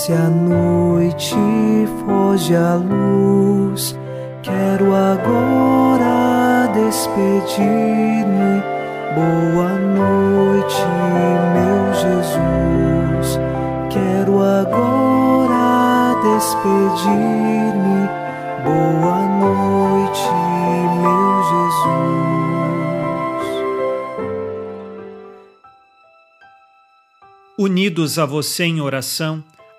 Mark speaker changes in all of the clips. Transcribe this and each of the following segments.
Speaker 1: Desce a noite, foge a luz. Quero agora despedir-me. Boa noite, meu Jesus. Quero agora despedir-me. Boa noite, meu Jesus.
Speaker 2: Unidos a você em oração,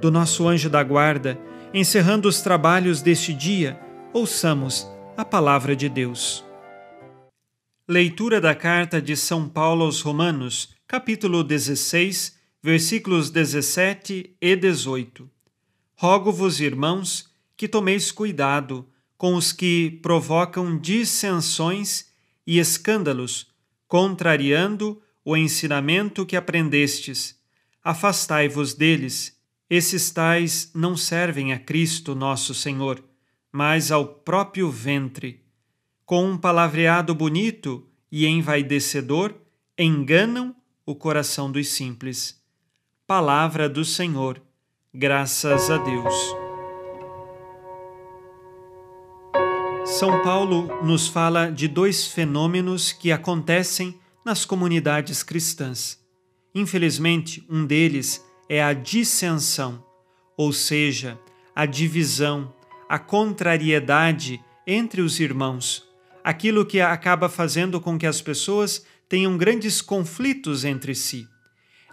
Speaker 2: do nosso anjo da guarda, encerrando os trabalhos deste dia, ouçamos a palavra de Deus. Leitura da carta de São Paulo aos Romanos, capítulo 16, versículos 17 e 18. Rogo-vos, irmãos, que tomeis cuidado com os que provocam dissensões e escândalos, contrariando o ensinamento que aprendestes. Afastai-vos deles esses tais não servem a Cristo nosso Senhor, mas ao próprio ventre. Com um palavreado bonito e envaidecedor, enganam o coração dos simples. Palavra do Senhor, graças a Deus. São Paulo nos fala de dois fenômenos que acontecem nas comunidades cristãs. Infelizmente, um deles é a dissensão, ou seja, a divisão, a contrariedade entre os irmãos, aquilo que acaba fazendo com que as pessoas tenham grandes conflitos entre si.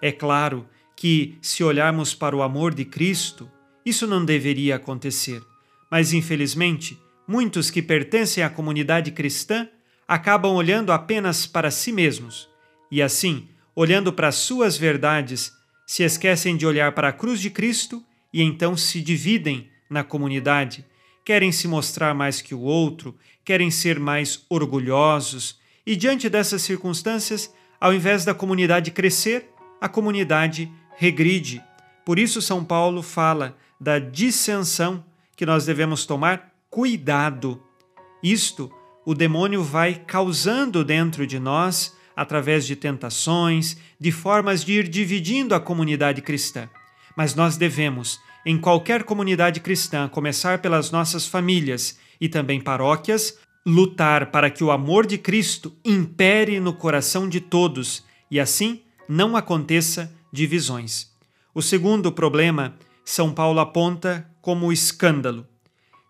Speaker 2: É claro que, se olharmos para o amor de Cristo, isso não deveria acontecer, mas infelizmente, muitos que pertencem à comunidade cristã acabam olhando apenas para si mesmos e, assim, olhando para suas verdades se esquecem de olhar para a cruz de Cristo e então se dividem na comunidade, querem se mostrar mais que o outro, querem ser mais orgulhosos, e diante dessas circunstâncias, ao invés da comunidade crescer, a comunidade regride. Por isso, São Paulo fala da dissensão que nós devemos tomar cuidado. Isto o demônio vai causando dentro de nós através de tentações, de formas de ir dividindo a comunidade cristã. Mas nós devemos, em qualquer comunidade cristã, começar pelas nossas famílias e também paróquias, lutar para que o amor de Cristo impere no coração de todos e assim não aconteça divisões. O segundo problema, São Paulo aponta como escândalo.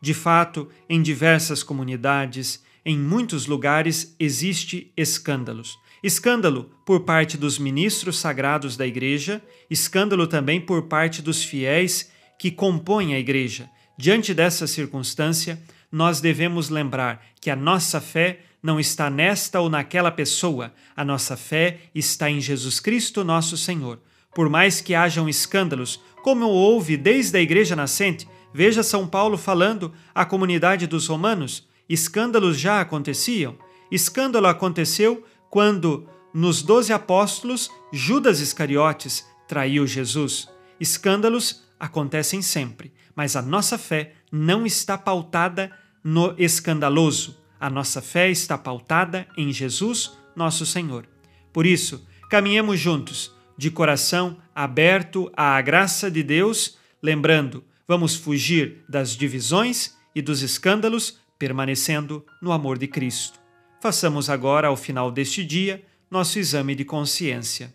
Speaker 2: De fato, em diversas comunidades, em muitos lugares existe escândalos. Escândalo por parte dos ministros sagrados da Igreja, escândalo também por parte dos fiéis que compõem a Igreja. Diante dessa circunstância, nós devemos lembrar que a nossa fé não está nesta ou naquela pessoa, a nossa fé está em Jesus Cristo, nosso Senhor. Por mais que hajam escândalos, como houve desde a Igreja nascente, veja São Paulo falando à comunidade dos romanos, escândalos já aconteciam. Escândalo aconteceu quando, nos doze apóstolos, Judas Iscariotes traiu Jesus. Escândalos acontecem sempre, mas a nossa fé não está pautada no escandaloso. A nossa fé está pautada em Jesus, nosso Senhor. Por isso, caminhemos juntos, de coração aberto à graça de Deus, lembrando, vamos fugir das divisões e dos escândalos, permanecendo no amor de Cristo. Façamos agora, ao final deste dia, nosso exame de consciência.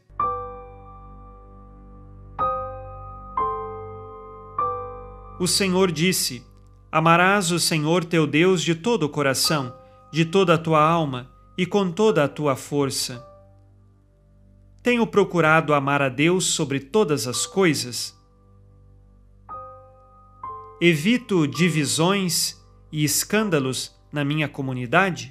Speaker 2: O Senhor disse: Amarás o Senhor teu Deus de todo o coração, de toda a tua alma e com toda a tua força. Tenho procurado amar a Deus sobre todas as coisas? Evito divisões e escândalos na minha comunidade?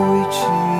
Speaker 1: watching.